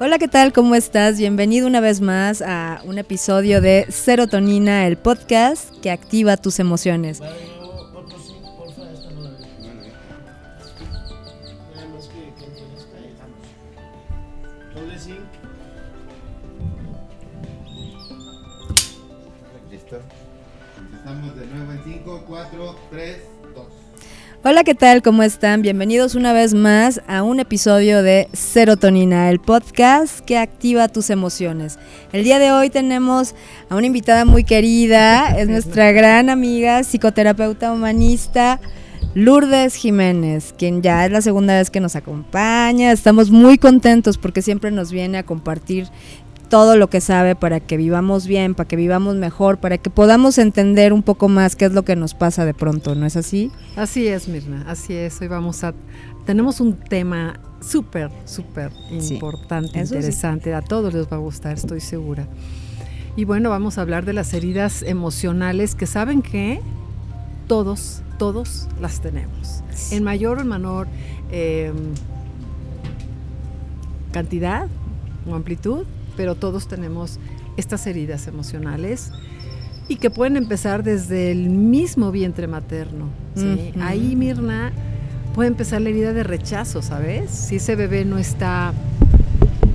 Hola, ¿qué tal? ¿Cómo estás? Bienvenido una vez más a un episodio de Serotonina, el podcast que activa tus emociones. Hola, ¿qué tal? ¿Cómo están? Bienvenidos una vez más a un episodio de Serotonina, el podcast que activa tus emociones. El día de hoy tenemos a una invitada muy querida, es nuestra gran amiga, psicoterapeuta humanista. Lourdes Jiménez, quien ya es la segunda vez que nos acompaña. Estamos muy contentos porque siempre nos viene a compartir todo lo que sabe para que vivamos bien, para que vivamos mejor, para que podamos entender un poco más qué es lo que nos pasa de pronto, ¿no es así? Así es, Mirna, así es. Hoy vamos a... Tenemos un tema súper, súper importante, sí. interesante. A todos les va a gustar, estoy segura. Y bueno, vamos a hablar de las heridas emocionales que saben que todos, todos las tenemos. En mayor o en menor eh, cantidad o amplitud, pero todos tenemos estas heridas emocionales y que pueden empezar desde el mismo vientre materno. Ahí, Mirna, puede empezar la herida de rechazo, ¿sabes? Si ese bebé no está,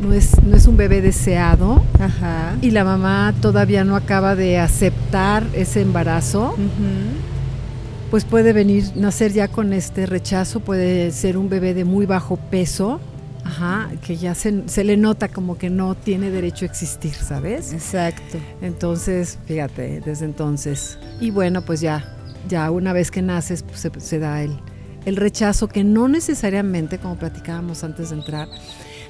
no es, no es un bebé deseado Ajá. y la mamá todavía no acaba de aceptar ese embarazo, pues puede venir, nacer ya con este rechazo, puede ser un bebé de muy bajo peso, ajá, que ya se, se le nota como que no tiene derecho a existir, ¿sabes? Exacto. Entonces, fíjate, desde entonces. Y bueno, pues ya, ya una vez que naces, pues se, se da el, el rechazo que no necesariamente, como platicábamos antes de entrar,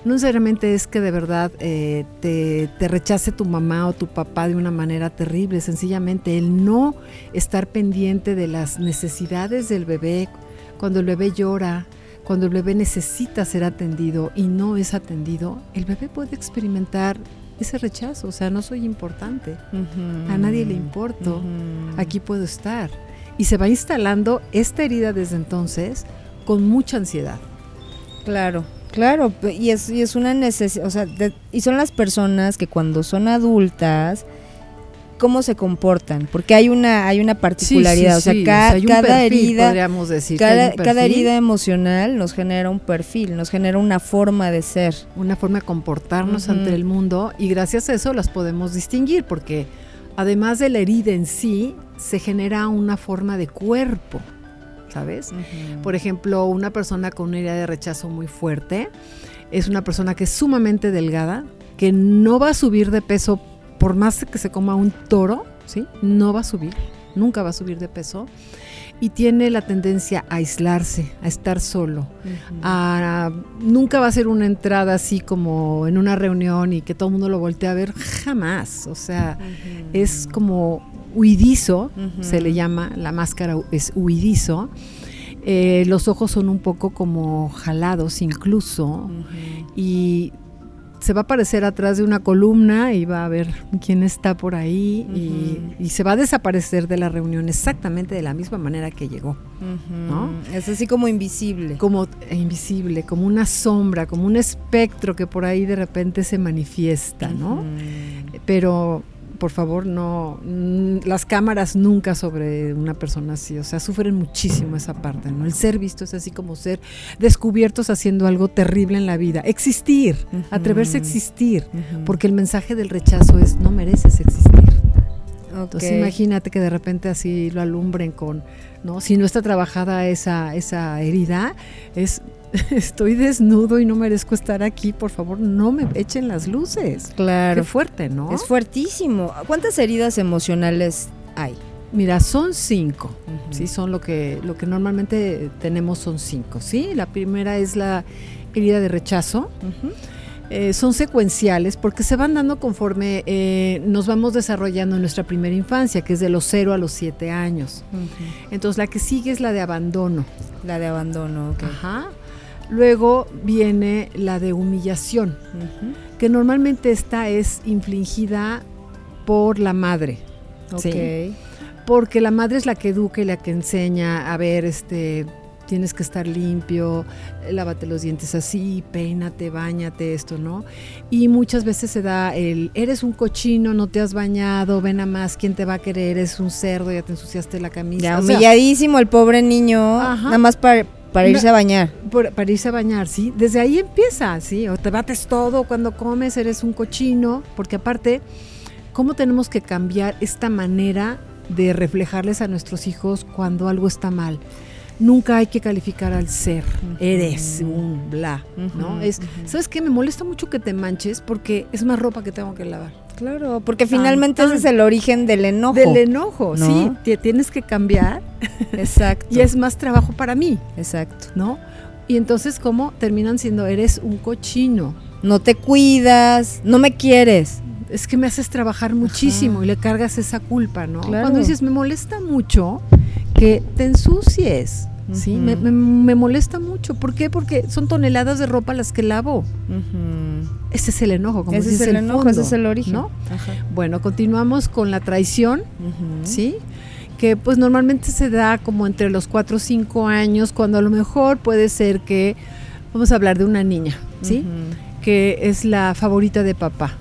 no necesariamente es que de verdad eh, te, te rechace tu mamá o tu papá de una manera terrible, sencillamente el no estar pendiente de las necesidades del bebé, cuando el bebé llora, cuando el bebé necesita ser atendido y no es atendido, el bebé puede experimentar ese rechazo, o sea, no soy importante, a nadie le importo, aquí puedo estar. Y se va instalando esta herida desde entonces con mucha ansiedad. Claro, claro, y es, y es una necesidad, o sea, de- y son las personas que cuando son adultas, ¿cómo se comportan? Porque hay una, hay una particularidad, o sea, ca- hay un cada perfil, herida, podríamos decir, cada, cada herida emocional nos genera un perfil, nos genera una forma de ser. una forma de comportarnos Ujú. ante el mundo y gracias a eso las podemos distinguir porque además de la herida en sí, se genera una forma de cuerpo, ¿sabes? Por ejemplo, una persona con una herida de rechazo muy fuerte es una persona que es sumamente delgada, que no va a subir de peso por más que se coma un toro, ¿sí? No va a subir, nunca va a subir de peso. Y tiene la tendencia a aislarse, a estar solo. a- nunca va a ser una entrada así como en una reunión y que todo el mundo lo voltee a ver, jamás. O sea, es como huidizo, se le llama, la máscara es huidizo. Eh, los ojos son un poco como jalados incluso y se va a aparecer atrás de una columna y va a ver quién está por ahí y- y, se va a desaparecer de la reunión exactamente de la misma manera que llegó. ¿no? Es así como invisible. como eh, invisible, como una sombra, como un espectro que por ahí de repente se manifiesta, ¿no? Pero por favor, no, mm, las cámaras nunca sobre una persona así, o sea, sufren muchísimo esa parte, ¿no? El ser visto es así como ser descubiertos haciendo algo terrible en la vida, existir, atreverse a existir, porque el mensaje del rechazo es no mereces existir. Entonces imagínate que de repente así lo alumbren con, ¿no? Si no está trabajada esa, esa herida, es estoy desnudo y no merezco estar aquí, por favor, no me echen las luces. Claro. Qué fuerte, ¿no? Es fuertísimo. ¿Cuántas heridas emocionales hay? Mira, son cinco. ¿sí? Son lo que, lo que normalmente tenemos son cinco, ¿sí? La primera es la herida de rechazo. Eh, son secuenciales porque se van dando conforme eh, nos vamos desarrollando en nuestra primera infancia, que es de los 0 a los 7 años. Entonces la que sigue es la de abandono. La de abandono, ok. Ajá. Luego viene la de humillación, que normalmente esta es infligida por la madre. Porque la madre es la que educa y la que enseña a ver, este, tienes que estar limpio, lávate los dientes así, peínate, bañate, esto, ¿no? Y muchas veces se da el, eres un cochino, no te has bañado, ven a más, ¿quién te va a querer? Eres un cerdo, ya te ensuciaste la camisa. Ya O sea, humilladísimo el pobre niño, Ajá. nada más para, para No. irse a bañar. por- para irse a bañar, ¿sí? Desde ahí empieza, ¿sí? O te bates todo cuando comes, eres un cochino, porque aparte, ¿cómo tenemos que cambiar esta manera de reflejarles a nuestros hijos cuando algo está mal? Nunca hay que calificar al ser, eres un bla, ¿no? Es. ¿sabes qué? Me molesta mucho que te manches porque es más ropa que tengo que lavar. Claro, porque Tan, finalmente ese es el origen del enojo. Del enojo, ¿no? sí, te tienes que cambiar Exacto. y es más trabajo para mí, Exacto. ¿no? Y entonces, ¿cómo terminan siendo? Eres un cochino. No te cuidas, no me quieres. es que me haces trabajar muchísimo Ajá. y le cargas esa culpa, ¿no? Claro. Cuando dices, me molesta mucho que te ensucies, ¿sí? Me, me- me molesta mucho. ¿Por qué? Porque son toneladas de ropa las que lavo. Ese es el enojo, como Ese es el enojo, fondo, ese es el origen. ¿no? Ajá. Bueno, continuamos con la traición. ¿sí? Que pues normalmente se da como entre los 4 o 5 años, cuando a lo mejor puede ser que, vamos a hablar de una niña, ¿sí? Que es la favorita de papá.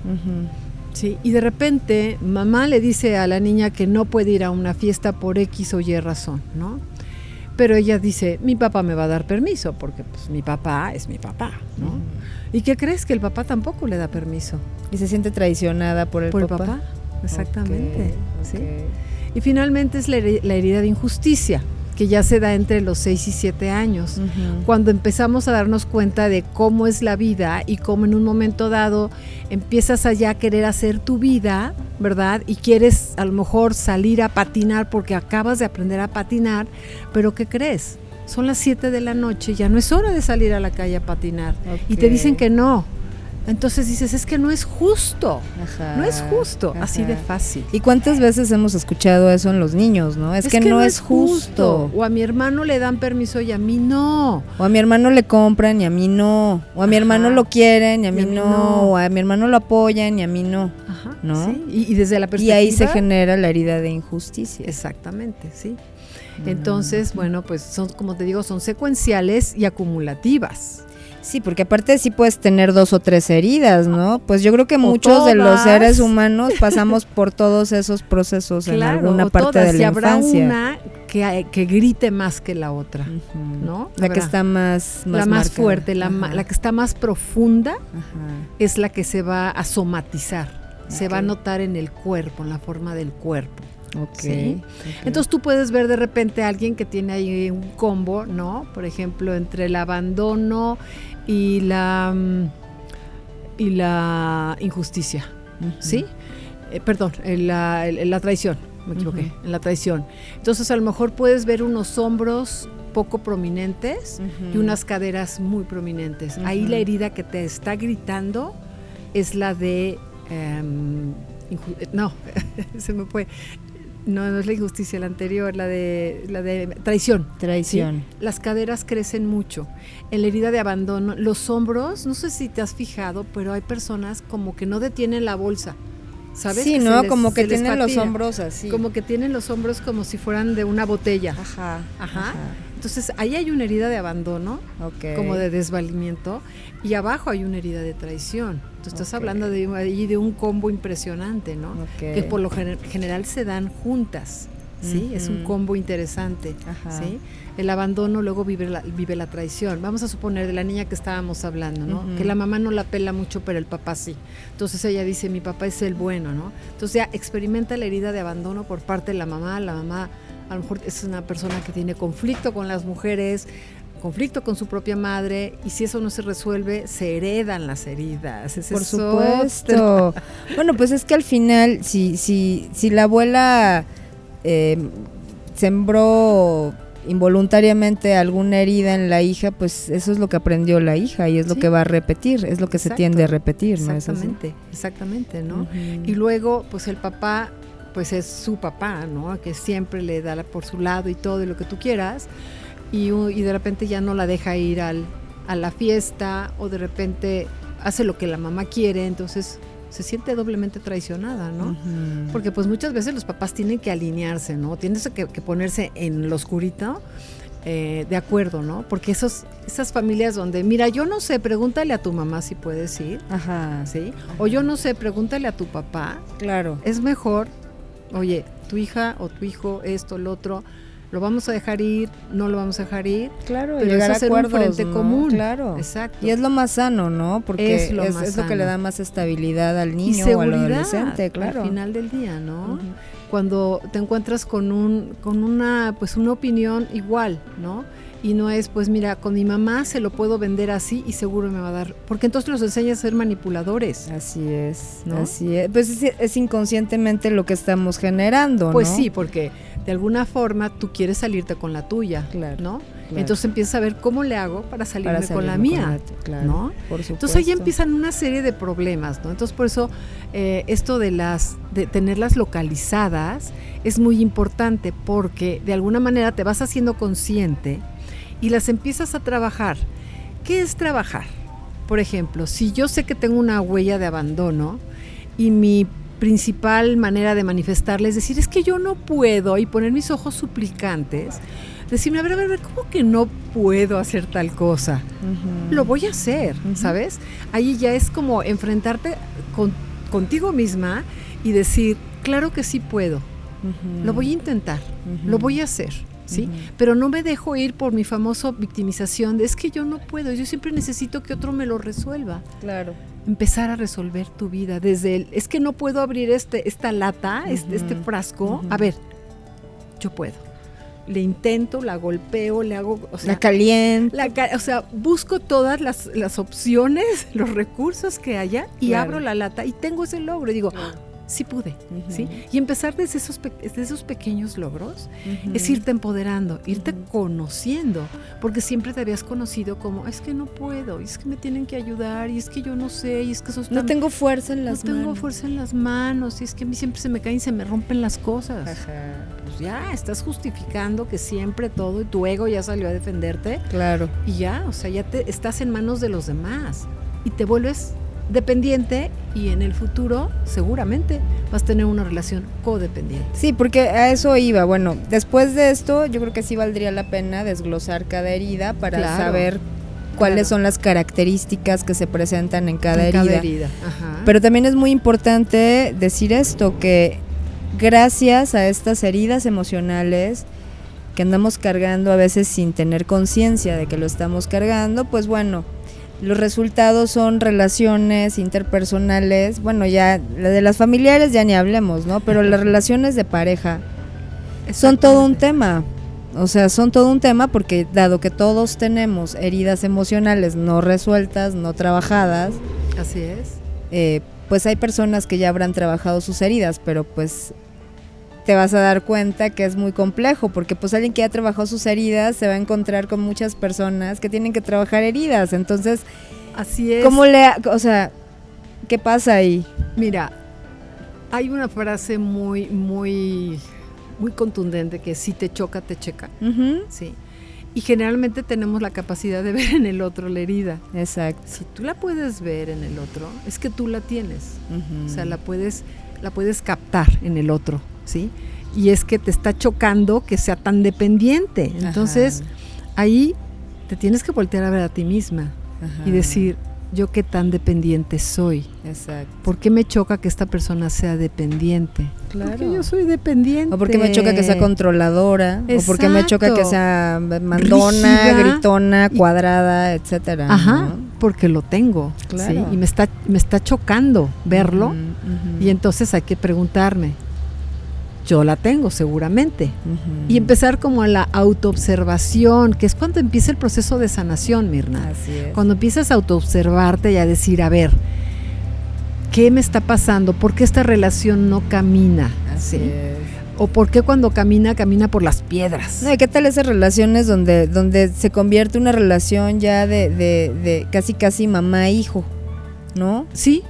Sí, y de repente mamá le dice a la niña que no puede ir a una fiesta por X o Y razón, ¿no? Pero ella dice, mi papá me va a dar permiso, porque pues mi papá es mi papá, ¿no? ¿Y qué crees? Que el papá tampoco le da permiso. Y se siente traicionada por el ¿Por papá. el papá? Exactamente. ¿sí? Y finalmente es la herida de injusticia, que ya se da entre los 6 y 7 años. Cuando empezamos a darnos cuenta de cómo es la vida y cómo en un momento dado empiezas allá a querer hacer tu vida, ¿verdad? Y quieres a lo mejor salir a patinar porque acabas de aprender a patinar, pero ¿qué crees? Son las 7 de la noche, ya no es hora de salir a la calle a patinar. Y te dicen que no. Entonces dices, es que no es justo. Ajá, No es justo, así de fácil. ¿Y cuántas veces hemos escuchado eso en los niños, no? Es, que, no, es justo. O a mi hermano le dan permiso y a mí no. O a mi hermano le compran y a mí no. O a mi Ajá. hermano lo quieren y a Y mí, a mí no. no. O a mi hermano lo apoyan y a mí no. Ajá, ¿No? ¿sí? Y, y desde la Y perspectiva... ahí se genera la herida de injusticia. Exactamente, sí. Entonces, bueno, pues son, como te digo, son secuenciales y acumulativas. Sí, porque aparte sí puedes tener dos o tres heridas, ¿no? Pues yo creo que O muchos de los seres humanos pasamos por todos esos procesos en alguna o parte todas, de la y habrá infancia. una que, que grite más que la otra. ¿no? La que está más, más la más marcada. fuerte, la, ma- la que está más profunda ajá. es la que se va a somatizar, se va a notar en el cuerpo, en la forma del cuerpo. Ok, Sí. ok. Entonces tú puedes ver de repente a alguien que tiene ahí un combo, ¿no? Por ejemplo, entre el abandono y la mm, y la injusticia. ¿sí? Eh, perdón, en la, en la traición, me equivoqué, en la traición. Entonces a lo mejor puedes ver unos hombros poco prominentes y unas caderas muy prominentes. Ahí la herida que te está gritando es la de... em, no, se me fue. No, no es la injusticia, la anterior, la de, la de traición. Traición. Las caderas crecen mucho. En la herida de abandono, los hombros, no sé si te has fijado, pero hay personas como que no detienen la bolsa. ¿Sabes? Sí, Que ¿no? les- como que tienen los hombros así. Como que tienen los hombros como si fueran de una botella. Ajá. Ajá. Entonces ahí hay una herida de abandono, Ok. como de desvalimiento, y abajo hay una herida de traición. Tú estás Ok. hablando de, ahí de un combo impresionante, ¿no? Ok. Que por lo gener- general se dan juntas, ¿sí? Es un combo interesante, Ajá. ¿sí? El abandono luego vive la, vive la traición. Vamos a suponer de la niña que estábamos hablando, ¿no? Ujú. Que la mamá no la pela mucho, pero el papá sí. Entonces ella dice, mi papá es el bueno, ¿no? Entonces ya experimenta la herida de abandono por parte de la mamá. La mamá a lo mejor es una persona que tiene conflicto con las mujeres, conflicto con su propia madre, y si eso no se resuelve, se heredan las heridas. Por supuesto. bueno, pues es que al final, si, si, si la abuela eh, sembró involuntariamente alguna herida en la hija, pues eso es lo que aprendió la hija y es lo que va a repetir, es lo que se tiende a repetir, ¿no? Exactamente, exactamente, ¿no? Y luego, pues el papá, pues es su papá, ¿no? Que siempre le da por su lado y todo y lo que tú quieras. Y, de repente ya no la deja ir al, a la fiesta o de repente hace lo que la mamá quiere, entonces se siente doblemente traicionada, ¿no? Porque pues muchas veces los papás tienen que alinearse, ¿no? Tienen que, que ponerse en lo oscurito eh, de acuerdo, ¿no? Porque esos, esas familias donde, mira, yo no sé, pregúntale a tu mamá si puedes ir, Ajá, ¿sí? O yo no sé, pregúntale a tu papá. claro. Es mejor, oye, tu hija o tu hijo, esto, lo otro, lo vamos a dejar ir, no lo vamos a dejar ir. Claro, Pero llegar es a hacer un acuerdos, frente ¿no? común. Claro. Exacto. Y es lo más sano, ¿no? Porque Es es lo que le da más estabilidad al y niño o al adolescente, claro. al final del día, ¿no? Cuando te encuentras con un con una pues una opinión igual, ¿no? Y no es pues mira, con mi mamá se lo puedo vender así y seguro me va a dar, porque entonces los enseñas a ser manipuladores. Así es, ¿No? así es. Pues es, es inconscientemente lo que estamos generando, Pues ¿no? sí, porque de alguna forma tú quieres salirte con la tuya, Claro, ¿no? claro. Entonces empiezas a ver cómo le hago para salirme Para con la mía. la- claro, ¿no? Por supuesto. Entonces ahí empiezan una serie de problemas, ¿no? Entonces por eso eh, esto de las de tenerlas localizadas es muy importante porque de alguna manera te vas haciendo consciente y las empiezas a trabajar. ¿Qué es trabajar? Por ejemplo, si yo sé que tengo una huella de abandono y mi principal manera de manifestarle es decir, es que yo no puedo y poner mis ojos suplicantes, decirme, a ver, a ver, a ver, ¿cómo que no puedo hacer tal cosa? Lo voy a hacer. ¿sabes? Ahí ya es como enfrentarte con, contigo misma y decir, claro que sí puedo, lo voy a intentar, lo voy a hacer, ¿sí? Pero no me dejo ir por mi famoso victimización de es que yo no puedo, yo siempre necesito que otro me lo resuelva. Claro. Empezar a resolver tu vida desde el, es que no puedo abrir este, esta lata, este, este frasco, a ver, yo puedo. Le intento, la golpeo, le hago, o sea, la caliente. la o sea, busco todas las, las opciones, los recursos que haya y Claro. abro la lata y tengo ese logro. Y digo, sí pude. ¿sí? Y empezar desde esos, desde esos pequeños logros es irte empoderando, irte conociendo, porque siempre te habías conocido como, es que no puedo, y es que me tienen que ayudar, y es que yo no sé, y es que está- No tengo fuerza en no las tengo manos. fuerza en las manos, y es que a mí siempre se me caen y se me rompen las cosas. Ajá. Pues ya, estás justificando que siempre todo, y tu ego ya salió a defenderte. Claro. Y ya, o sea, ya te estás en manos de los demás y te vuelves dependiente y en el futuro seguramente vas a tener una relación codependiente. Sí, porque a eso iba. Bueno, después de esto, yo creo que sí valdría la pena desglosar cada herida para Claro, saber cuáles claro. son las características que se presentan en cada En herida. Ajá. Pero también es muy importante decir esto, que gracias a estas heridas emocionales que andamos cargando a veces sin tener conciencia de que lo estamos cargando, pues bueno, los resultados son relaciones interpersonales, bueno, ya la de las familiares ya ni hablemos, ¿no? Pero las relaciones de pareja son todo un tema. O sea, son todo un tema porque dado que todos tenemos heridas emocionales no resueltas, no trabajadas, Así es. eh, pues hay personas que ya habrán trabajado sus heridas, pero pues te vas a dar cuenta que es muy complejo, porque pues alguien que ya trabajó sus heridas se va a encontrar con muchas personas que tienen que trabajar heridas. Entonces, Así es. ¿cómo le, o sea, qué pasa ahí? Mira, hay una frase muy, muy, muy contundente que si te choca, te checa. Sí. Y generalmente tenemos la capacidad de ver en el otro la herida. Exacto. Si tú la puedes ver en el otro, es que tú la tienes. O sea, la puedes, la puedes captar en el otro, ¿sí? Y es que te está chocando que sea tan dependiente. Entonces, ahí te tienes que voltear a ver a ti misma Ajá, y decir, yo qué tan dependiente soy. Exacto. ¿Por qué me choca que esta persona sea dependiente? Claro. Porque yo soy dependiente. O porque me choca que sea controladora, o porque me choca que Exacto. sea mandona, Rígida. gritona, Y- cuadrada, etcétera. Ajá, ¿no? porque lo tengo. Claro. ¿sí? Y me está, me está chocando verlo. Y entonces hay que preguntarme, yo la tengo seguramente. Y empezar como a la autoobservación, que es cuando empieza el proceso de sanación, Mirna. Así es. Cuando empiezas a autoobservarte y a decir, a ver, ¿qué me está pasando? ¿Por qué esta relación no camina? Así ¿Sí? es. ¿O por qué cuando camina, camina por las piedras? No, ¿y qué tal esas relaciones donde, donde se convierte una relación ya de, de, de casi casi mamá-hijo? ¿No? Sí,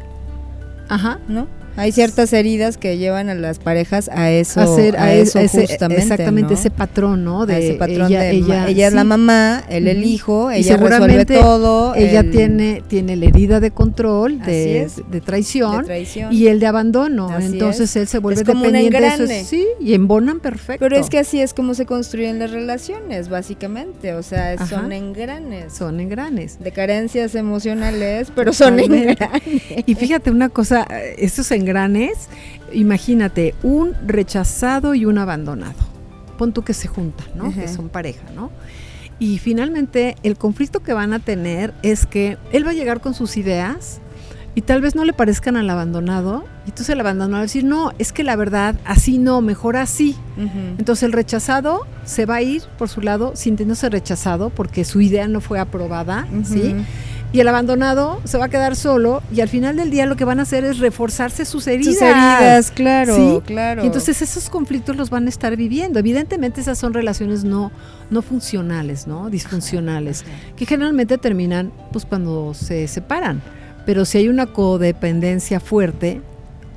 ajá. ¿No? Hay ciertas heridas que llevan a las parejas a eso, a, a eso ese- justamente, exactamente ¿no? ese patrón, ¿no? A De ese patrón ella, de ella, ella es la mamá, él el hijo, ella resuelve todo. Ella tiene tiene la herida de control, de, es. de de traición. Y el de abandono, Así entonces es. él se vuelve Es como un dependiente de eso, sí, y embonan perfecto. Pero es que así es como se construyen las relaciones, básicamente. O sea, Ajá. son engranes. son engranes. De carencias emocionales, pero son engranes. Y fíjate una cosa, eh, estos engranes, imagínate, un rechazado y un abandonado. Pon tú que se juntan, ¿no? Que son pareja, ¿no? Y finalmente el conflicto que van a tener es que él va a llegar con sus ideas y tal vez no le parezcan al abandonado. Y entonces el abandonado va a decir, no, es que la verdad, así no, mejor así. Entonces el rechazado se va a ir por su lado sintiéndose rechazado porque su idea no fue aprobada, ¿sí? Y el abandonado se va a quedar solo y al final del día lo que van a hacer es reforzarse sus heridas. Sus heridas, claro, Sí, claro. Y entonces esos conflictos los van a estar viviendo. Evidentemente esas son relaciones no, no funcionales, ¿no? Disfuncionales, que generalmente terminan pues cuando se separan. Pero si hay una codependencia fuerte,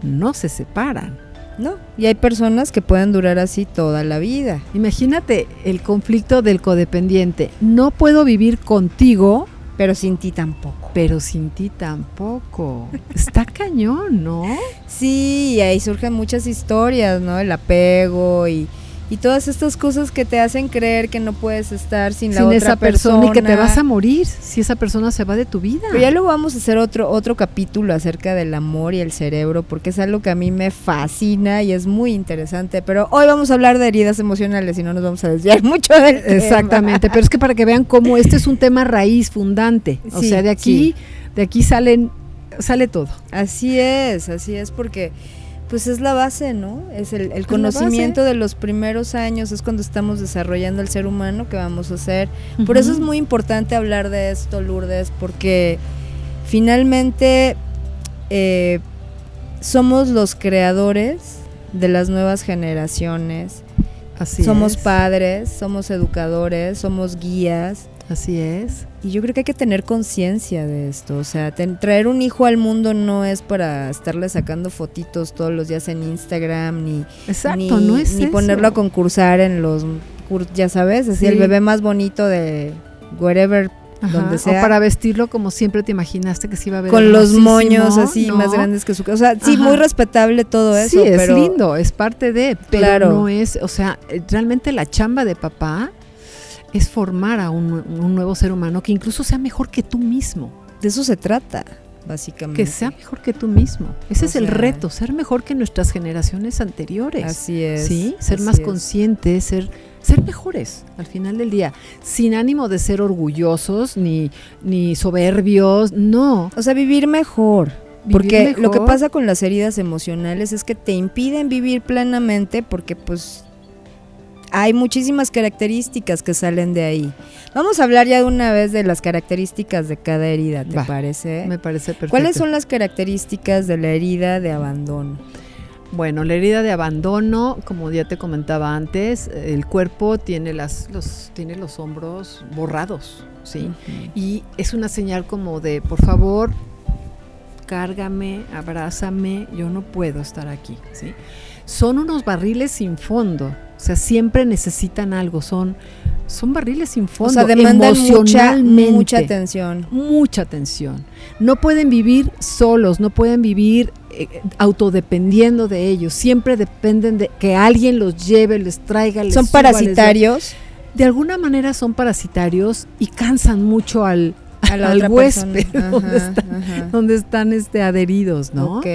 no se separan. No, y hay personas que pueden durar así toda la vida. Imagínate el conflicto del codependiente. No puedo vivir contigo, Pero sin ti tampoco. pero sin ti tampoco. Está cañón, ¿no? Sí, y ahí surgen muchas historias, ¿no? El apego y, y todas estas cosas que te hacen creer que no puedes estar sin, la Sin otra esa persona, y que te vas a morir si esa persona se va de tu vida. Pero ya luego vamos a hacer otro, otro capítulo acerca del amor y el cerebro, porque es algo que a mí me fascina y es muy interesante. Pero hoy vamos a hablar de heridas emocionales y no nos vamos a desviar mucho del tema. Exactamente, pero es que para que vean cómo este es un tema raíz, fundante. O Sí, sea, de aquí, de aquí salen, sale todo. Así es, así es, porque pues es la base, ¿no? Es el, conocimiento de los primeros años, es cuando estamos desarrollando el ser humano que vamos a hacer. Por eso es muy importante hablar de esto, Lourdes, porque finalmente eh, somos los creadores de las nuevas generaciones. Así somos es. padres, somos educadores, somos guías. Así es. Y yo creo que hay que tener conciencia de esto. O sea, ten- traer un hijo al mundo no es para estarle sacando fotitos todos los días en Instagram, ni, Exacto, ni, no es ni ponerlo a concursar en los, ya sabes, así Sí. el bebé más bonito de wherever, Ajá, donde O sea. para vestirlo como siempre te imaginaste que se iba a ver con los moños así ¿no? más grandes que su casa. O sea, sí, Ajá. muy respetable todo eso, sí, es pero lindo, es parte de, pero Claro. no es, o sea, eh, realmente la chamba de papá es formar a un, un nuevo ser humano que incluso sea mejor que tú mismo, de eso se trata, básicamente. que sea mejor que tú mismo. Ese O es el sea- reto, ser mejor que nuestras generaciones anteriores. Así es. sí, ser más es. conscientes, ser ser mejores al final del día, sin ánimo de ser orgullosos ni ni soberbios, no. O sea, vivir mejor. Porque lo que pasa con las heridas emocionales es que te impiden vivir plenamente porque pues hay muchísimas características que salen de ahí. Vamos a hablar ya de una vez de las características de cada herida, ¿te Va, parece? Me parece perfecto. ¿Cuáles son las características de la herida de abandono? Bueno, la herida de abandono, como ya te comentaba antes, el cuerpo tiene las los tiene los hombros borrados, ¿sí? Y es una señal como de, por favor, cárgame, abrázame, yo no puedo estar aquí, ¿sí? Son unos barriles sin fondo, o sea, siempre necesitan algo, son son barriles sin fondo, o sea, demandan mucha, emocionalmente mucha atención. mucha atención. No pueden vivir solos, no pueden vivir eh, autodependiendo de ellos. Siempre dependen de que alguien los lleve, les traiga, les Son suba, les dé- parasitarios De alguna manera son parasitarios y cansan mucho al, a la al otra huésped donde están, ajá. donde están este, adheridos, ¿no? Ok.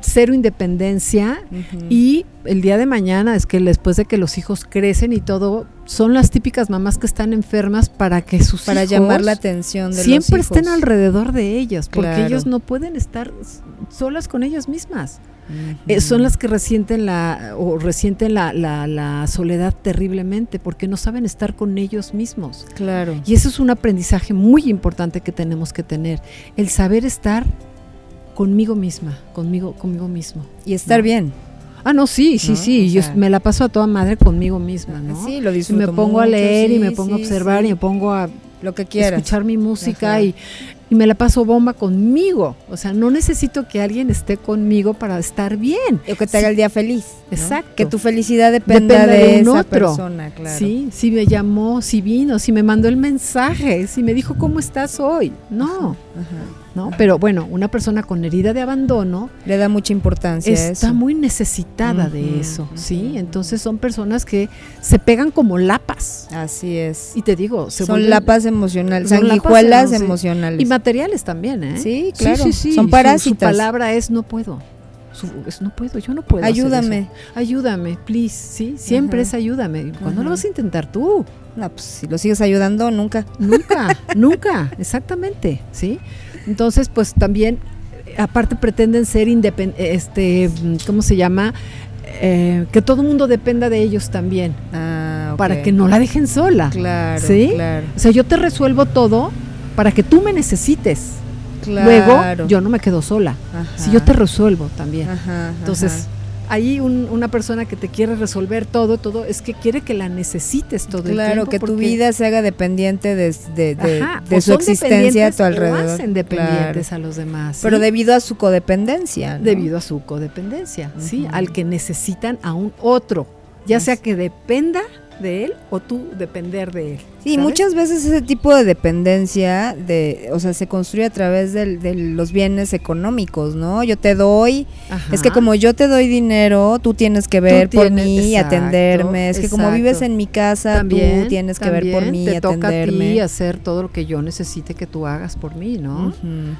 Cero independencia y el día de mañana es que después de que los hijos crecen y todo, son las típicas mamás que están enfermas para que sus para hijos llamar la atención de siempre los estén alrededor de ellas, porque Claro. ellos no pueden estar solas con ellas mismas. Eh, son las que resienten la o resienten la, la- la soledad terriblemente porque no saben estar con ellos mismos. Claro. Y eso es un aprendizaje muy importante que tenemos que tener, el saber estar conmigo misma, conmigo, conmigo mismo. Y estar No. bien. Ah, no, sí, sí, ¿No? sí. O yo sea- me la paso a toda madre conmigo misma, ¿no? Sí, lo Y disfruto me pongo a leer y me pongo a observar sí. y me pongo a lo que quieras. escuchar mi música y y me la paso bomba conmigo. O sea, no necesito que alguien esté conmigo para estar bien. O que te haga el día feliz. ¿no? Exacto. Que tu felicidad dependa, Depende de, de un esa otro. persona, claro. Sí, si me llamó, si vino, si me mandó el mensaje, si me dijo cómo estás hoy. No, Ajá. ¿No? Pero bueno, una persona con herida de abandono Le da mucha importancia a está eso. muy necesitada de eso, ¿sí? Entonces son personas que se pegan como lapas. Así es. Y te digo, se Son vuelven- lapas emocionales, lapas sanguijuelas emocionales. Y materiales también, ¿eh? Sí, claro. Sí, sí, sí. Son Su- parásitas. Su, palabra es no puedo. Su- es no puedo, yo no puedo. Ayúdame. Ayúdame, please. Sí, siempre es ayúdame. ¿Cuándo lo vas a intentar tú? No, pues si lo sigues ayudando, nunca. Nunca, nunca, exactamente, ¿sí? Entonces, pues también, aparte pretenden ser independientes, este, ¿cómo se llama? Eh, que todo el mundo dependa de ellos también, Ah, para que no la dejen sola. Claro, ¿Sí? claro. O sea, yo te resuelvo todo para que tú me necesites. Claro. Luego, yo no me quedo sola. Ajá. Si yo te resuelvo también. Ajá, Entonces, ajá. Ahí un- una persona que te quiere resolver todo, todo, es que quiere que la necesites todo el Claro, tiempo. que tu vida se haga dependiente de, de, de- Ajá, de o su existencia a tu dependientes o alrededor. hacen dependientes a los demás. ¿sí? Pero debido a su codependencia. ¿no? debido a su codependencia, ¿sí? Al que necesitan a un otro, ya sea que dependa de él o tú depender de él. Sí, ¿sabes? muchas veces ese tipo de dependencia, de, o sea, se construye a través del- de los bienes económicos, ¿no? Yo te doy, Ajá. es que como yo te doy dinero, tú tienes que ver por mí, exacto, atenderme, es que como vives en mi casa, también tú tienes que ver por mí, te toca a ti atenderme. hacer todo lo que yo necesite que tú hagas por mí, ¿no?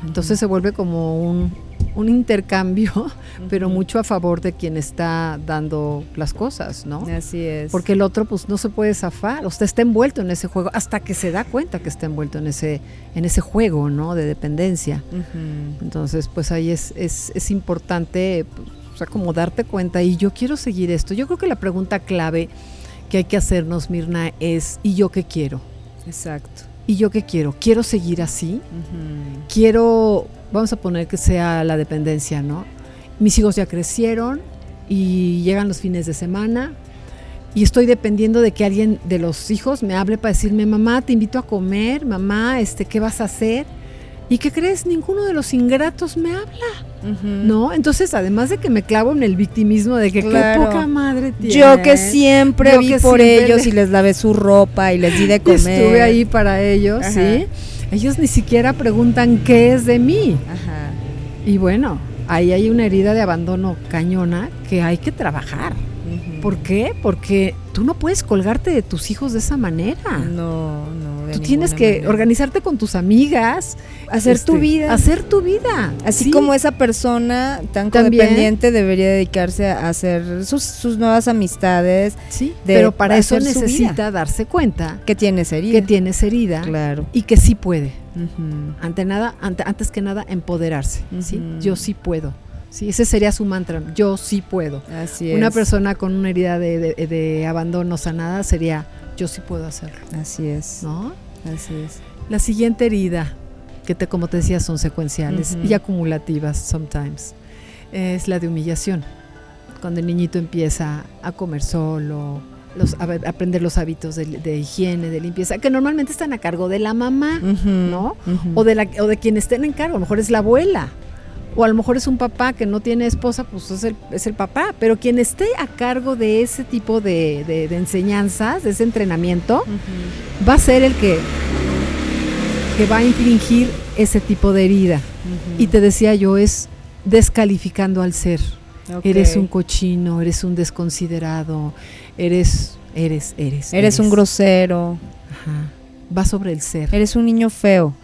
Entonces se vuelve como un, un intercambio, pero mucho a favor de quien está dando las cosas, ¿no? Así es. Porque el otro pues no se puede zafar, o sea, está envuelto en ese juego hasta que se da cuenta que está envuelto en ese en ese juego, ¿no? De dependencia. Entonces, pues ahí es, es, es importante, pues, o sea, como darte cuenta y yo quiero seguir esto. Yo creo que la pregunta clave que hay que hacernos, Mirna, es ¿y yo qué quiero? Exacto. ¿Y yo qué quiero? ¿Quiero seguir así? Quiero, vamos a poner que sea la dependencia, ¿no? Mis hijos ya crecieron y llegan los fines de semana y estoy dependiendo de que alguien de los hijos me hable para decirme, mamá, te invito a comer, mamá, este, ¿qué vas a hacer? ¿Y qué crees? Ninguno de los ingratos me habla. ¿no? Entonces, además de que me clavo en el victimismo de que Claro. qué poca madre tiene. Yo que siempre Yo vi que por siempre ellos le- y les lavé su ropa y les di de comer. Estuve ahí para ellos, Ajá. ¿sí? Ellos ni siquiera preguntan qué es de mí. Ajá. Y bueno, ahí hay una herida de abandono cañona que hay que trabajar. ¿Por qué? Porque tú no puedes colgarte de tus hijos de esa manera. No, no. Tú tienes que manera. organizarte con tus amigas. Hacer este, tu vida. Hacer tu vida. Así Sí. como esa persona tan También. codependiente debería dedicarse a hacer sus, sus nuevas amistades Sí, de pero para eso necesita darse cuenta que tienes herida. que tienes herida Claro. y que sí puede. Ante nada, ante- antes que nada, empoderarse. ¿sí? Yo sí puedo. Sí, ese sería su mantra. Yo sí puedo. Así Una es. persona con una herida de, de- de abandono sanada sería yo sí puedo hacerlo, Así es. ¿no? Así es. La siguiente herida, que te, como te decía, son secuenciales y acumulativas sometimes, es la de humillación. Cuando el niñito empieza a comer solo, los, a aprender los hábitos de, de higiene, de limpieza, que normalmente están a cargo de la mamá. ¿no? O, de la, o de quien estén en cargo, a lo mejor es la abuela. O a lo mejor es un papá que no tiene esposa, pues es el, es el papá. Pero quien esté a cargo de ese tipo de, de- de enseñanzas, de ese entrenamiento, va a ser el que, que va a infringir ese tipo de herida. Y te decía yo, es descalificando al ser. Eres un cochino, eres un desconsiderado, eres, eres, eres. Eres un grosero. Ajá. Va sobre el ser. Eres un niño feo.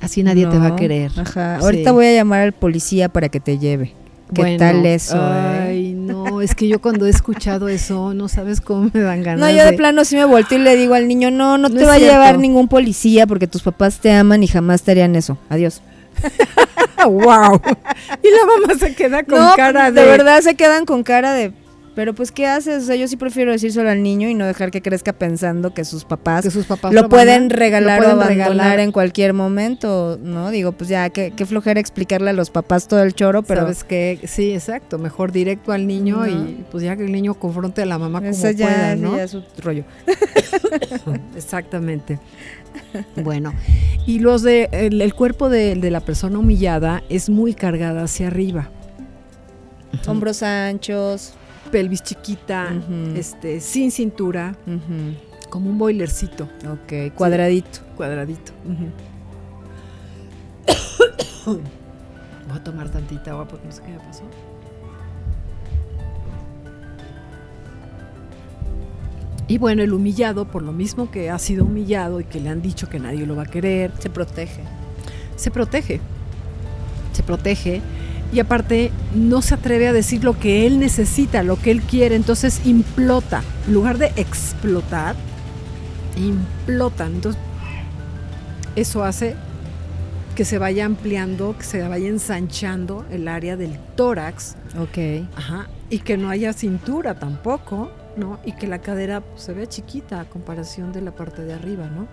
Así nadie te va a querer. Ajá. Sí. Ahorita voy a llamar al policía para que te lleve. ¿Qué Bueno, tal eso? eh? Ay, no, es que yo cuando he escuchado eso, no sabes cómo me dan ganas. No, yo de plano sí me volteo y le digo al niño, no, no, No te va a llevar ningún policía porque tus papás te aman y jamás te harían eso. Adiós. wow. Y la mamá se queda con no, cara de... de, verdad se quedan con cara de Pero pues, ¿qué haces? O sea, yo sí prefiero decírselo al niño y no dejar que crezca pensando que sus papás, Que sus papás lo, pueden regalar lo pueden o abandonar en cualquier momento, ¿no? Digo, pues ya, qué, qué flojera explicarle a los papás todo el choro, pero ¿Sabes qué? Sí, exacto. Mejor directo al niño No. y pues ya que el niño confronte a la mamá como ese ya, pueda, ¿no? ya es su rollo. Exactamente. Bueno, y los de el, el cuerpo de, de la persona humillada es muy cargada hacia arriba. Hombros anchos. Pelvis chiquita, este, sin cintura, como un boilercito Ok, cuadradito. cuadradito. Voy a tomar tantita agua porque no sé qué me pasó. Y bueno, el humillado, por lo mismo que ha sido humillado y que le han dicho que nadie lo va a querer, Se protege. se protege. Se protege. Y aparte, no se atreve a decir lo que él necesita, lo que él quiere. Entonces implota. En lugar de explotar, implotan. Entonces, eso hace que se vaya ampliando, que se vaya ensanchando el área del tórax. Ok. Ajá. Y que no haya cintura tampoco, ¿no? Y que la cadera pues, se vea chiquita a comparación de la parte de arriba, ¿no?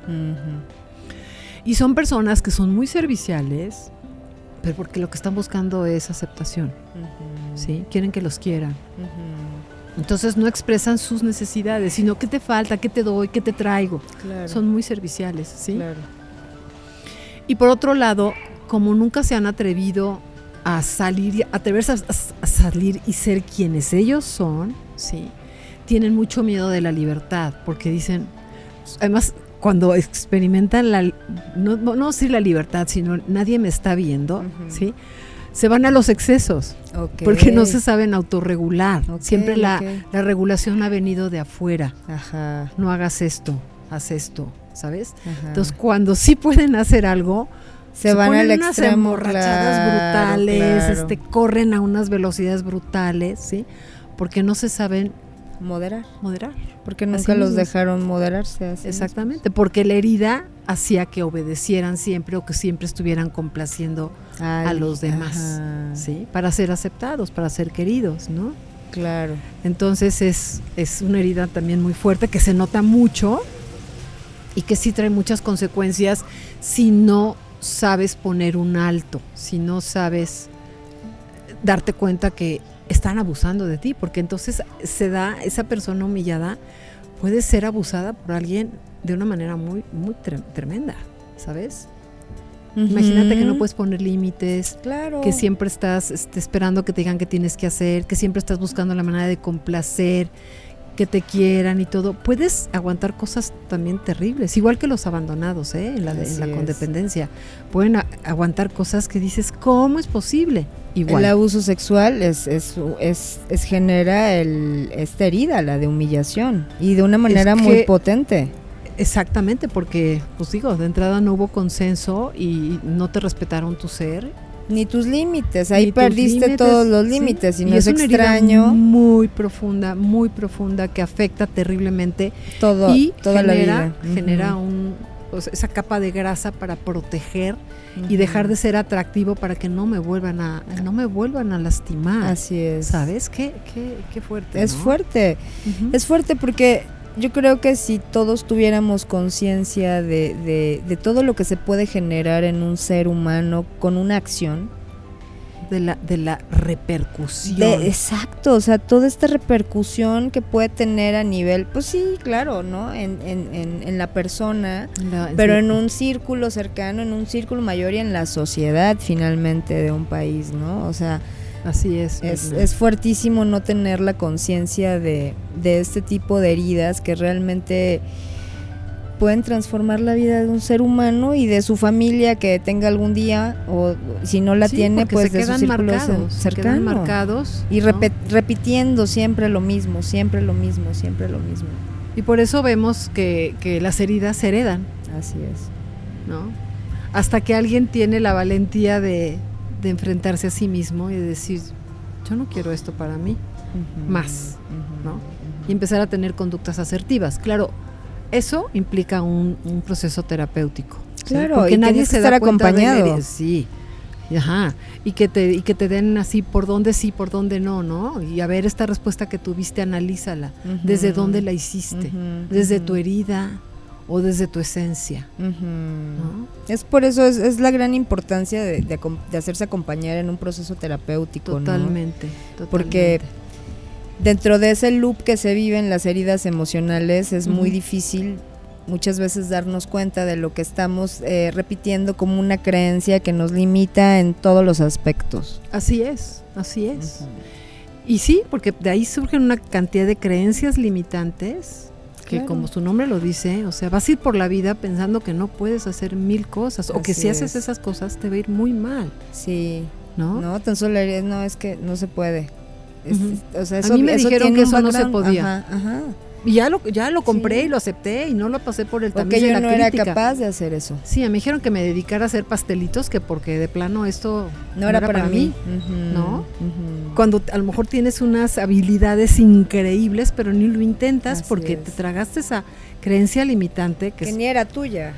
Y son personas que son muy serviciales, pero porque lo que están buscando es aceptación. ¿sí? Quieren que los quieran. Entonces no expresan sus necesidades, sino qué te falta, qué te doy, qué te traigo. Claro. Son muy serviciales, ¿sí? Claro. Y por otro lado, como nunca se han atrevido a salir, y- atreverse a, a- a salir y ser quienes ellos son, ¿sí? Tienen mucho miedo de la libertad, porque dicen, además, cuando experimentan la, no, no, no decir la libertad, sino nadie me está viendo. ¿sí? Se van a los excesos, porque no se saben autorregular. Siempre la, la regulación ha venido de afuera. Ajá. No hagas esto, haz esto, ¿sabes? ajá. Entonces, cuando sí pueden hacer algo, se, van ponen al unas extremo. emborrachadas claro, brutales, claro. este, corren a unas velocidades brutales, ¿sí? Porque no se saben Moderar. moderar. Porque nunca los dejaron moderarse. así Exactamente, porque la herida hacía que obedecieran siempre o que siempre estuvieran complaciendo. Ay, a los demás, ajá. ¿sí? Para ser aceptados, para ser queridos, ¿no? Claro. Entonces es, es una herida también muy fuerte que se nota mucho y que sí trae muchas consecuencias si no sabes poner un alto, si no sabes darte cuenta que están abusando de ti, porque entonces se da, esa persona humillada puede ser abusada por alguien de una manera muy, muy tre- tremenda, ¿sabes? Imagínate que no puedes poner límites, Claro. que siempre estás este, esperando que te digan qué tienes que hacer, que siempre estás buscando la manera de complacer, que te quieran y todo. Puedes aguantar cosas también terribles, igual que los abandonados, ¿eh? en la, de- en Así la es. condependencia. Pueden aguantar cosas que dices, ¿cómo es posible? Igual. El abuso sexual es, es, es, es genera el, esta herida, la de humillación, y de una manera muy potente. Exactamente, porque, pues digo, de entrada no hubo consenso y no te respetaron tu ser. Ni tus límites, ahí perdiste todos los límites, y, Y no es, extraño muy profunda, muy profunda, que afecta terriblemente todo, y toda genera, la vida. genera un, o sea, esa capa de grasa para proteger y dejar de ser atractivo para que no me vuelvan a, no me vuelvan a lastimar. Así es. ¿Sabes? Qué, qué, qué fuerte. Es ¿no? fuerte. Es fuerte porque yo creo que si todos tuviéramos conciencia de, de- de todo lo que se puede generar en un ser humano con una acción, de la, de la repercusión. de, exacto, o sea, toda esta repercusión que puede tener a nivel, pues sí, claro, ¿no? En, en, en, en la persona, pero sí. en un círculo cercano, en un círculo mayor y en la sociedad finalmente de un país, ¿no? O sea, Así es. Es, fuertísimo no tener la conciencia de, de este tipo de heridas que realmente pueden transformar la vida de un ser humano y de su familia que tenga algún día o si no la Sí, tiene pues se de su quedan círculo marcados, se quedan cercano marcados. y repitiendo siempre lo mismo siempre lo mismo siempre lo mismo Y por eso vemos que, que las heridas se heredan, así es ¿no? Hasta que alguien tiene la valentía de, de enfrentarse a sí mismo y de decir, yo no quiero esto para mí, Más, ¿no? y empezar a tener conductas asertivas. Claro, eso implica un, un proceso terapéutico. ¿sí? Claro, porque y nadie se da estar de la acompañado. herida. Sí. Ajá, y que te y que te den así por dónde sí, por dónde no, ¿no? Y a ver esta respuesta que tuviste, analízala. ¿Desde dónde la hiciste? ¿Desde tu herida o desde tu esencia? Es por eso, es, es la gran importancia de, de acom- de hacerse acompañar en un proceso terapéutico, ¿no? Totalmente, Porque totalmente. Dentro de ese loop que se vive en las heridas emocionales es muy difícil muchas veces darnos cuenta de lo que estamos eh, repitiendo como una creencia que nos limita en todos los aspectos. Así es, así es. Y sí, porque de ahí surgen una cantidad de creencias limitantes que Claro. como su nombre lo dice, o sea, vas a ir por la vida pensando que no puedes hacer mil cosas o que Así si haces es. esas cosas te va a ir muy mal, Sí, ¿no? no, tan solo no es que no se puede. Es- Ujú. o sea, A eso, mí me eso dijeron que eso no se podía. Ajá, ajá. Y ya lo ya lo compré Sí. y lo acepté y no lo pasé por el tamiz que de yo la no era capaz de hacer eso. Sí, me dijeron que me dedicara a hacer pastelitos que porque de plano esto No era, para, mí. Ujú, ¿no? cuando a lo mejor tienes unas habilidades increíbles, pero ni lo intentas Así porque es. te tragaste esa creencia limitante que, Que es ni era tuya.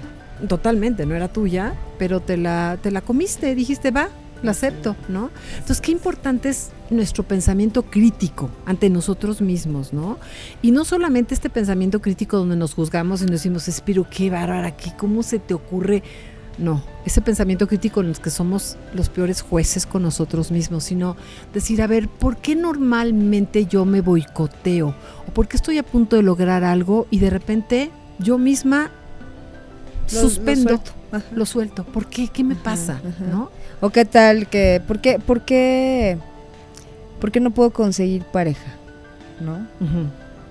totalmente no era tuya, pero te la, te la comiste, dijiste, va, la acepto, ¿no? Entonces, qué importante es nuestro pensamiento crítico ante nosotros mismos, ¿no? Y no solamente este pensamiento crítico donde nos juzgamos y nos decimos, Espiro, qué bárbara, ¿qué, ¿cómo se te ocurre? No, ese pensamiento crítico en los que somos los peores jueces con nosotros mismos, sino decir, a ver, ¿por qué normalmente yo me boicoteo? ¿O por qué estoy a punto de lograr algo y de repente yo misma Lo- lo suspendo, suelto. Lo suelto? ¿Por qué? ¿Qué me Ajá, pasa? ajá. ¿No? ¿O qué tal que, por qué, por qué, por qué no puedo conseguir pareja? ¿No?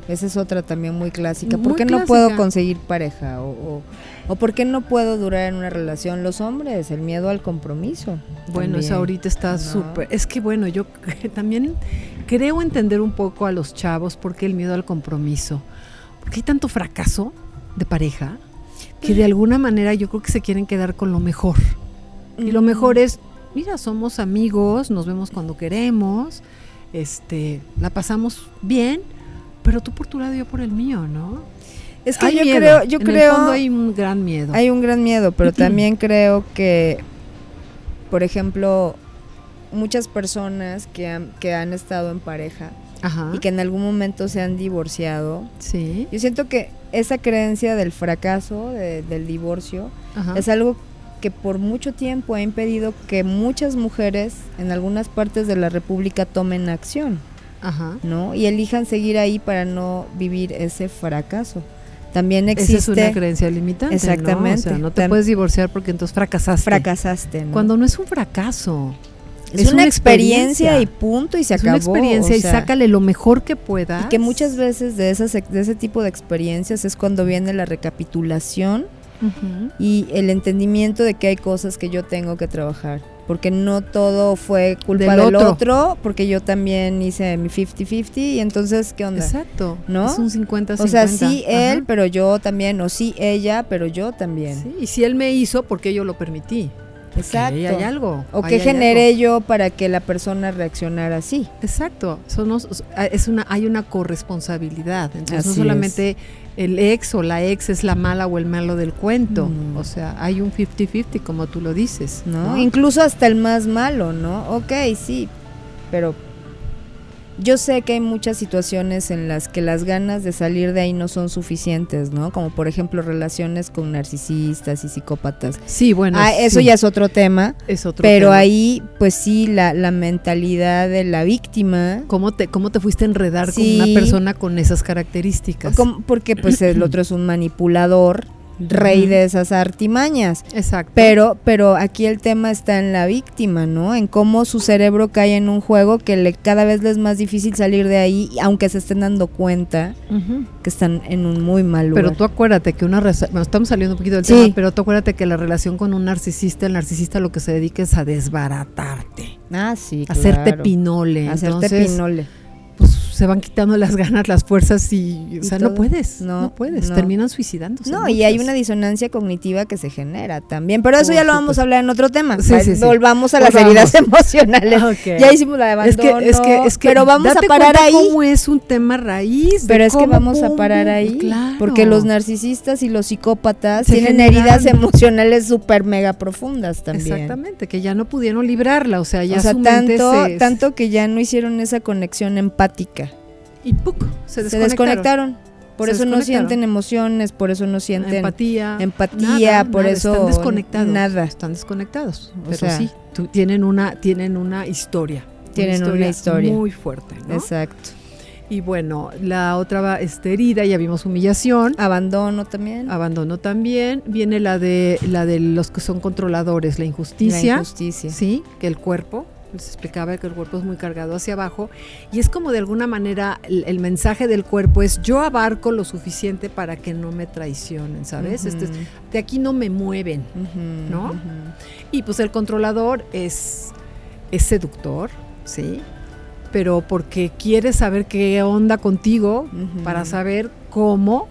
Esa es otra también muy clásica. Muy ¿Por qué no puedo conseguir pareja? O, o, o por qué no puedo durar en una relación? Los hombres, el miedo al compromiso. Bueno, eso ahorita está ¿no? súper. Es que bueno, yo también creo entender un poco a los chavos porque el miedo al compromiso. Porque hay tanto fracaso de pareja que de alguna manera yo creo que se quieren quedar con lo mejor. Y lo mejor es, mira, somos amigos, nos vemos cuando queremos, este, la pasamos bien, pero tú por tu lado y yo por el mío, ¿no? Es que Hay yo miedo, creo, yo en el creo, fondo hay un gran miedo. hay un gran miedo, pero también creo que, por ejemplo, muchas personas que han, que han estado en pareja Ajá. y que en algún momento se han divorciado, sí. yo siento que esa creencia del fracaso, de- del divorcio, Ajá. es algo que por mucho tiempo ha impedido que muchas mujeres en algunas partes de la República tomen acción, Ajá. ¿no? Y elijan seguir ahí para no vivir ese fracaso. También Esa existe es una creencia limitante. Exactamente. ¿no? O sea, no te Tam- puedes divorciar porque entonces fracasaste. fracasaste, ¿no? Cuando no es un fracaso. es, es una, experiencia, experiencia. y punto y se es acabó. una experiencia o y sea, sácale lo mejor que puedas. y que muchas veces de esas de ese tipo de experiencias es cuando viene la recapitulación Ujú. y el entendimiento de que hay cosas que yo tengo que trabajar. Porque no todo fue culpa Del del, otro. otro. porque yo también hice mi 50-50 y entonces, ¿qué onda? Exacto. ¿No? Es un 50-50. O sea, sí Ajá. él, pero yo también, o sí ella, pero yo también. Sí, y si él me hizo, porque yo lo permití? Exacto. ahí hay algo. O hay generé algo. yo para que la persona reaccionara así. Exacto. Somos, es una, hay una corresponsabilidad. Entonces, no Así solamente el ex o la ex es la mala o el malo del cuento. Mm. O sea, hay un 50-50, como tú lo dices. ¿no? ¿no? Incluso hasta el más malo, ¿no? Ok, sí, pero yo sé que hay muchas situaciones en las que las ganas de salir de ahí no son suficientes, ¿no? Como por ejemplo relaciones con narcisistas y psicópatas. Sí, bueno. ah, eso sí, ya es otro tema, es otro pero tema. ahí pues sí, la, la mentalidad de la víctima, ¿Cómo te, ¿Cómo te fuiste a enredar Sí. con una persona con esas características? como- porque pues el otro es un manipulador, rey de esas artimañas. Exacto. Pero, pero aquí el tema está en la víctima, ¿no? En cómo su cerebro cae en un juego que le, cada vez le es más difícil salir de ahí, aunque se estén dando cuenta que están en un muy mal lugar. Pero tú acuérdate que una bueno, estamos saliendo un poquito del Sí. tema, pero tú acuérdate que la relación con un narcisista, el narcisista lo que se dedica es a desbaratarte, ah, sí, hacerte claro. pinole. Hacerte Entonces, pinole. Se van quitando las ganas, las fuerzas y, o Y sea, no puedes, No, no, puedes, no. terminan suicidándose. No, y hay una disonancia cognitiva que se genera también, pero eso Por ya lo vamos a hablar en otro tema. Sí, sí, sí. Volvamos a las Volvamos. heridas emocionales. Ok. Ya hicimos la de es que, es que, es que pero vamos a parar ahí. cómo es un tema raíz. Pero es que cómo, vamos a parar ahí, claro. porque los narcisistas y los psicópatas Se tienen generan- heridas emocionales súper mega profundas también. Exactamente, que ya no pudieron librarla, o sea, ya o sea, tanto, se- tanto que ya no hicieron esa conexión empática. Y ¡puc! se Se desconectaron. desconectaron. Por Se eso no desconectaron. sienten emociones, por eso no sienten empatía, empatía, por eso están desconectados, nada. están desconectados, O pero sea- sí, tú- tienen una tienen una historia, Tienen una historia. muy fuerte, ¿no? Exacto. Y bueno, la otra va este, herida, ya vimos humillación, Abandono también. abandono también, viene la de la de los que son controladores, la injusticia, La injusticia. sí, que el cuerpo les explicaba que el cuerpo es muy cargado hacia abajo y es como de alguna manera el, el mensaje del cuerpo es yo abarco lo suficiente para que no me traicionen, ¿sabes? Este es- de aquí no me mueven. ¿no? Y pues el controlador es, es seductor, ¿sí? Pero porque quiere saber qué onda contigo para saber cómo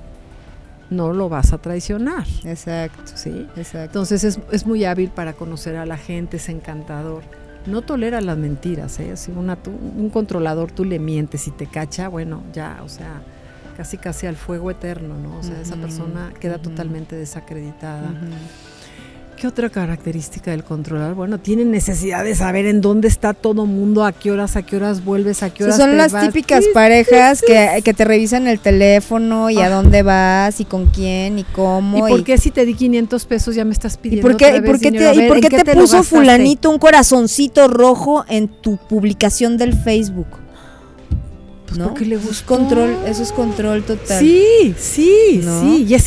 no lo vas a traicionar, Exacto. ¿sí? Exacto. Entonces es, es muy hábil para conocer a la gente, es encantador. No tolera las mentiras, ¿eh? Si una, tú- un controlador tú le mientes y te cacha, bueno, ya, o sea, casi casi al fuego eterno, ¿no? O sea, esa persona queda totalmente desacreditada. ¿Qué otra característica del controlador? Bueno, tiene necesidad de saber en dónde está todo mundo, a qué horas, a qué horas vuelves, a qué O sea, horas son te las vas. típicas parejas que, que te revisan el teléfono y a Ah. dónde vas y con quién y ¿Y cómo. por qué si te di 500 pesos ya me estás ¿Y pidiendo por qué, otra y por qué y por ¿en qué te puso fulanito un corazoncito rojo en tu publicación del Facebook? Pues ¿no? porque le gustó. control, eso es control total. Sí, sí, ¿No? sí. Y es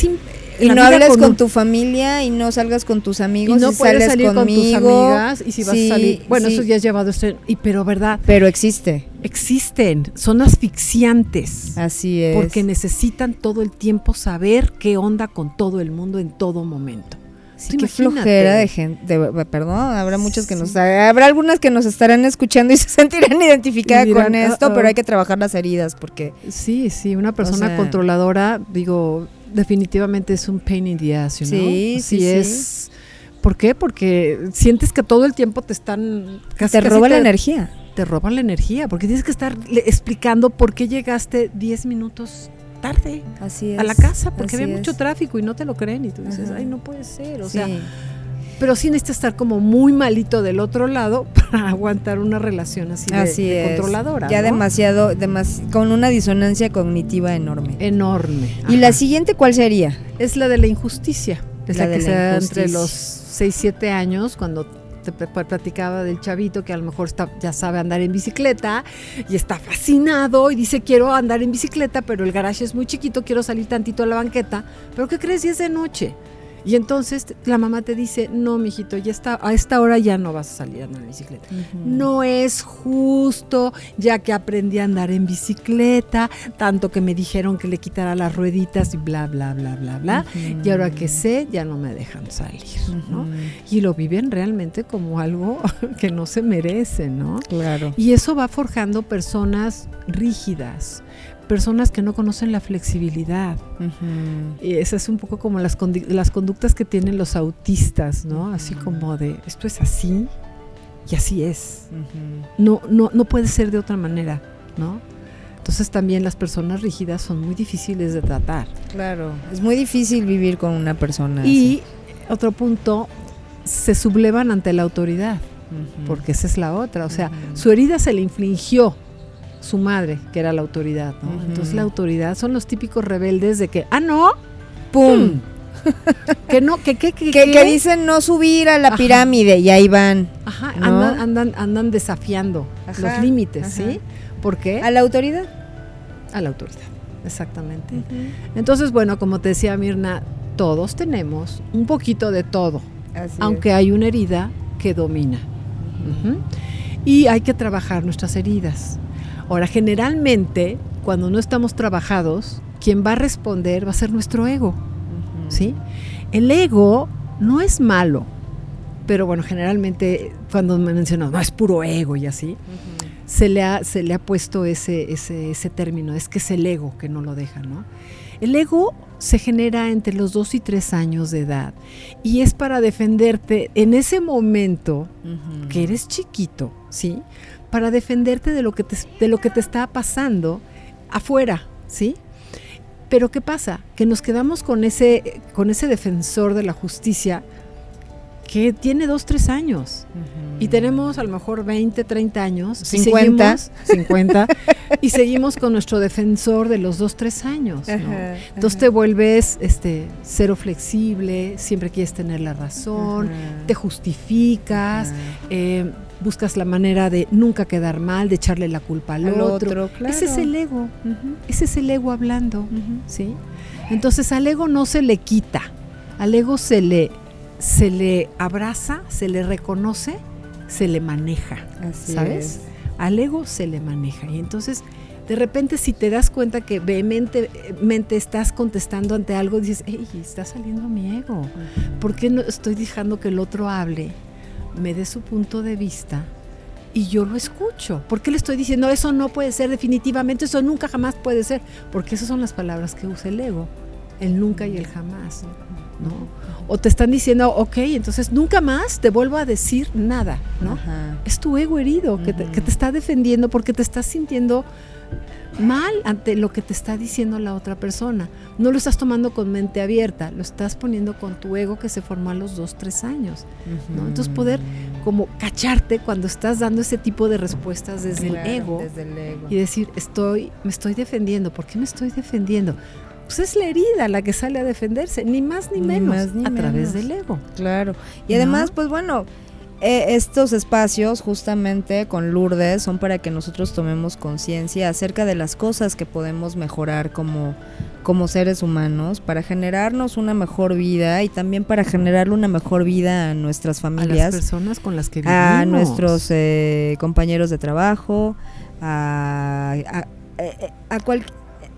Y no hables con, tu familia y no salgas con tus amigos y no puedes sales salir conmigo. con tus amigas y si vas Sí, a salir. Bueno, sí. eso ya has llevado esto. Y pero verdad, Pero existe, existen, son asfixiantes. así es. Porque necesitan todo el tiempo saber qué onda con todo el mundo en todo momento. Sí, qué flojera de gente. de- perdón, habrá muchos que nos. Habrá algunas que nos estarán escuchando y se sentirán identificadas dirán, con esto, pero hay que trabajar las heridas porque. Sí, sí, una persona sea- controladora, digo, definitivamente es un pain in the ass, know? Sí, sí, sí. es. ¿Por qué? Porque sientes que todo el tiempo te están... casi- te roba la te- energía. Te roban la energía, porque tienes que estar explicando por qué llegaste 10 minutos tarde Así es. a la casa, porque había mucho tráfico y no te lo creen y tú dices, Ajá. ay, no puede ser, o Sí. sea, pero sí necesitas estar como muy malito del otro lado para aguantar una relación así de, Así de controladora. Ya ¿no? demasiado, demas- con una disonancia cognitiva enorme. Enorme. ¿Y la ajá. siguiente cuál sería? Es la de la injusticia. Es La la, que la se da entre los 6, 7 años, cuando te pl- pl- platicaba del chavito que a lo mejor está, ya sabe andar en bicicleta y está fascinado y dice quiero andar en bicicleta, pero el garage es muy chiquito, quiero salir tantito a la banqueta. ¿Pero qué crees? Y es de noche. Y entonces la mamá te dice, no, mijito, ya está, a esta hora ya no vas a salir a andar en bicicleta. No es justo, ya que aprendí a andar en bicicleta, tanto que me dijeron que le quitara las rueditas y bla, bla, bla, bla, bla. Y ahora que sé, ya no me dejan salir. Y lo viven realmente como algo que no se merece, ¿no? Claro. Y eso va forjando personas rígidas, personas que no conocen la flexibilidad. Y esa es un poco como las, las conductas que tienen los autistas, ¿no? Así como de, esto es así y así es. No, no, no puede ser de otra manera, ¿no? Entonces también las personas rígidas son muy difíciles de tratar. Claro. Es muy difícil vivir con una persona. Y otro punto, se sublevan ante la autoridad, porque esa es la otra. O sea, su herida se le infligió su madre, que era la autoridad. Entonces la autoridad son los típicos rebeldes de que, ah, no, ¡Pum! que no, que, que, que, dicen no subir a la Ajá. pirámide y ahí van. Ajá, ¿no? andan, andan, andan desafiando Ajá, los límites, ajá. ¿sí? ¿Por qué? ¿A la autoridad? a la autoridad, exactamente. Entonces, bueno, como te decía Mirna, todos tenemos un poquito de todo, Así aunque hay una herida que domina. Y hay que trabajar nuestras heridas. Ahora, generalmente, cuando no estamos trabajados, quien va a responder va a ser nuestro ego. ¿sí? El ego no es malo, pero bueno, generalmente cuando me mencionas, no es puro ego y así, se le ha, se le ha puesto ese, ese, ese término, es que es el ego que no lo deja, ¿no? El ego se genera entre los 2 y 3 años de edad y es para defenderte en ese momento que eres chiquito, ¿sí? Para defenderte de lo que te, de lo que te está pasando afuera, ¿sí? Pero ¿qué pasa? Que nos quedamos con ese, con ese defensor de la justicia que tiene 2, 3 años. Y tenemos a lo mejor 20, 30 años. y 50. seguimos- 50. y seguimos con nuestro defensor de los 2, 3 años. ¿no? Ajá, Entonces te vuelves este, cero flexible, siempre quieres tener la razón, Ajá. te justificas, eh, buscas la manera de nunca quedar mal, de echarle la culpa al, Al otro. otro, claro. Ese es el ego, ese es el ego hablando. ¿sí? Entonces al ego no se le quita, al ego se le, se le abraza, se le reconoce, se le maneja. Así ¿sabes? es. Al ego se le maneja. Y entonces, de repente, si te das cuenta que vehementemente estás contestando ante algo, dices, hey, está saliendo mi ego. ¿Por qué no estoy dejando que el otro hable, me dé su punto de vista y yo lo escucho? ¿Por qué le estoy diciendo, eso no puede ser definitivamente, eso nunca jamás puede ser? Porque esas son las palabras que usa el ego, el nunca y el jamás. O te están diciendo, ok, entonces nunca más te vuelvo a decir nada, ¿no? Ajá. es tu ego herido que te, Ujú. que te está defendiendo porque te estás sintiendo mal ante lo que te está diciendo la otra persona. No lo estás tomando con mente abierta, lo estás poniendo con tu ego que se formó a los dos, tres años. ¿no? Entonces poder como cacharte cuando estás dando ese tipo de respuestas desde Claro, el ego Desde el ego. y decir, estoy, me estoy defendiendo. ¿Por qué me estoy defendiendo? Pues es la herida la que sale a defenderse, ni más ni, Ni menos, más ni a través del ego. Claro. Y ¿No? además, pues bueno, eh, estos espacios justamente con Lourdes son para que nosotros tomemos conciencia acerca de las cosas que podemos mejorar como, como seres humanos para generarnos una mejor vida y también para generarle una mejor vida a nuestras A las familias, personas con las que vivimos. a nuestros eh, compañeros de trabajo, a, a, eh, a cual-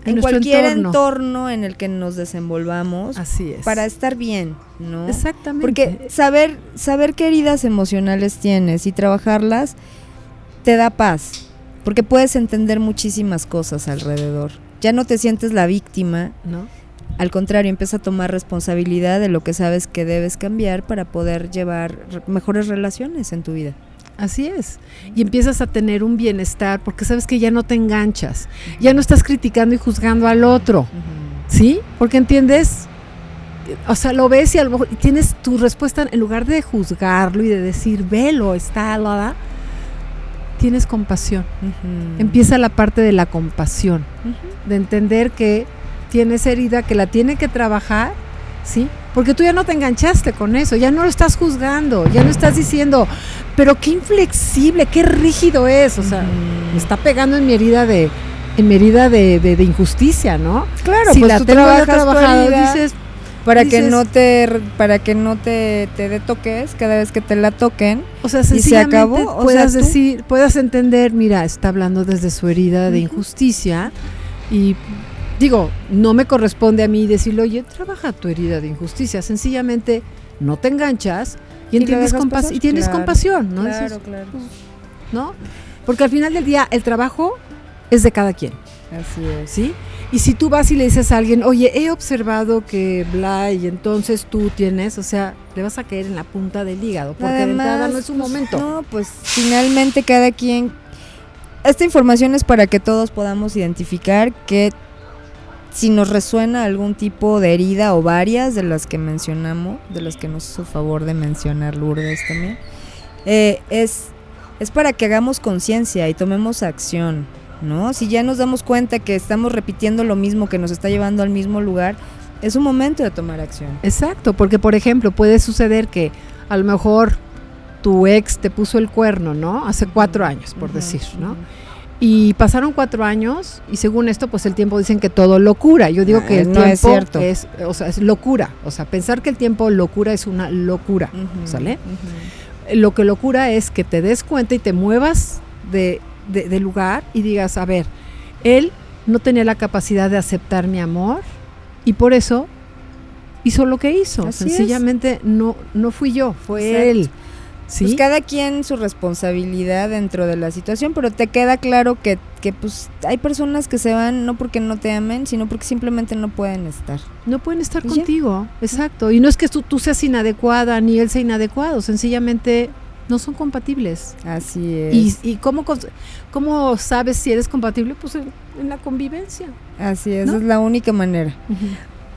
En cualquier entorno. entorno en el que nos desenvolvamos Así es. para estar bien, ¿no? Exactamente. Porque saber, saber qué heridas emocionales tienes y trabajarlas te da paz. Porque puedes entender muchísimas cosas alrededor. Ya no te sientes la víctima, ¿no? al contrario, empieza a tomar responsabilidad de lo que sabes que debes cambiar para poder llevar re- mejores relaciones en tu vida. Así es. Y empiezas a tener un bienestar porque sabes que ya no te enganchas, ya no estás criticando y juzgando al otro, ¿sí? Porque entiendes, o sea, lo ves y a lo mejor tienes tu respuesta en lugar de juzgarlo y de decir, velo, está, la, la", tienes compasión. Empieza la parte de la compasión, de entender que tienes herida, que la tiene que trabajar, ¿sí? Porque tú ya no te enganchaste con eso, ya no lo estás juzgando, ya no estás diciendo, pero qué inflexible, qué rígido es, o sea, me está pegando en mi herida de en mi herida de, de- de injusticia, ¿no? Claro, si pues la tú tengo trabajas herida dices, para que no te para que no te, te toques cada vez que te la toquen. o sea, se sencillamente acabó, o sea, puedas decir, puedas entender, mira, está hablando desde su herida de injusticia y digo, no me corresponde a mí decirle, oye, trabaja tu herida de injusticia, sencillamente no te enganchas y, Y entiendes dejas compas- y tienes claro, compasión, ¿no? Claro, Dices, claro. ¿no? Porque al final del día el trabajo es de cada quien. Así es. ¿sí? Y si tú vas y le dices a alguien, oye, he observado que bla, y entonces tú tienes, o sea, le vas a caer en la punta del hígado, porque de entrada no es un pues, momento. No, pues finalmente cada quien. Esta información es para que todos podamos identificar que si nos resuena algún tipo de herida o varias de las que mencionamos, de las que nos hizo favor de mencionar Lourdes también, eh, es, es para que hagamos conciencia y tomemos acción, ¿no? Si ya nos damos cuenta que estamos repitiendo lo mismo que nos está llevando al mismo lugar, es un momento de tomar acción. Exacto, porque por ejemplo puede suceder que a lo mejor tu ex te puso el cuerno, ¿no? Hace cuatro años, por decir, ¿no? Y pasaron cuatro años y según esto, pues el tiempo dicen que todo locura. Yo digo Ah, que el no es tiempo cierto. es, o sea, es locura. O sea, pensar que el tiempo locura es una locura. ¿Sale? lo que locura es que te des cuenta y te muevas de, de- de lugar y digas, a ver, él no tenía la capacidad de aceptar mi amor y por eso hizo lo que hizo. Así es. Sencillamente no, no fui yo, fue Exacto. él. ¿Sí? Pues cada quien su responsabilidad dentro de la situación, pero te queda claro que, que pues hay personas que se van no porque no te amen, sino porque simplemente no pueden estar. No pueden estar contigo, exacto. Y no es que tú, tú seas inadecuada ni él sea inadecuado, sencillamente no son compatibles. Así es. ¿Y, y cómo, cómo sabes si eres compatible? Pues en, en la convivencia. Así es, ¿No? es la única manera.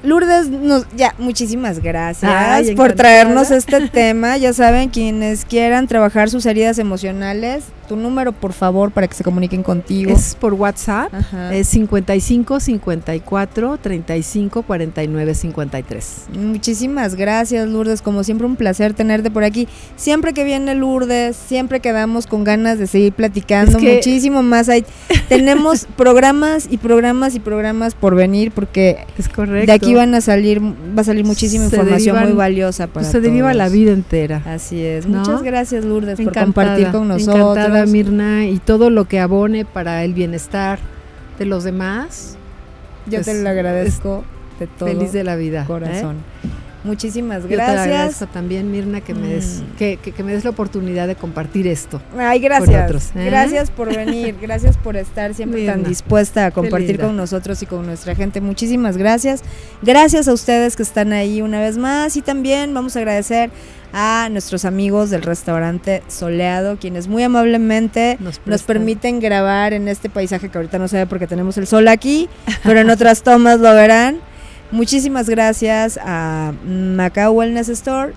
Lourdes, nos, ya, muchísimas gracias Ay, por traernos este tema. Ya saben, quienes quieran trabajar sus heridas emocionales, tu número, por favor, para que se comuniquen contigo. Es por WhatsApp, Ajá. es 55 54 35 49 53. Muchísimas gracias, Lourdes. Como siempre, un placer tenerte por aquí. Siempre que viene Lourdes, siempre quedamos con ganas de seguir platicando Es que- muchísimo más. Hay, tenemos programas y programas y programas por venir porque Es correcto. de aquí van a salir, va a salir muchísima Se información derivan- muy valiosa para se deriva la todos. vida entera. Así es. ¿No? Muchas gracias, Lourdes, por compartir con nosotros. Encantada, Mirna, y todo lo que abone para el bienestar de los demás. Yo te pues, lo agradezco de todo Feliz de la vida. ¿eh? corazón. Muchísimas Yo te gracias. agradezco también, Mirna, que me, des, Mm. que, que- que me des la oportunidad de compartir esto. Ay, gracias. otros, ¿eh? Gracias por venir, gracias por estar siempre tan dispuesta a compartir con nosotros y con nuestra gente. Muchísimas gracias. Gracias a ustedes que están ahí una vez más y también vamos a agradecer a nuestros amigos del restaurante Soleado, quienes muy amablemente Nos nos permiten grabar en este paisaje que ahorita no se ve porque tenemos el sol aquí, pero en otras tomas lo verán. Muchísimas gracias a Macao Wellness Store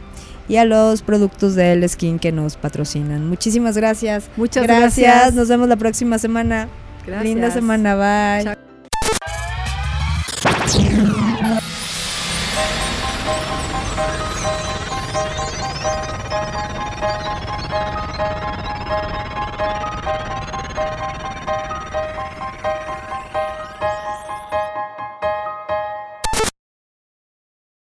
y a los productos de El Skin que nos patrocinan. Muchísimas gracias. Muchas gracias. gracias. Nos vemos la próxima semana. Gracias. Linda semana. Bye. Chao.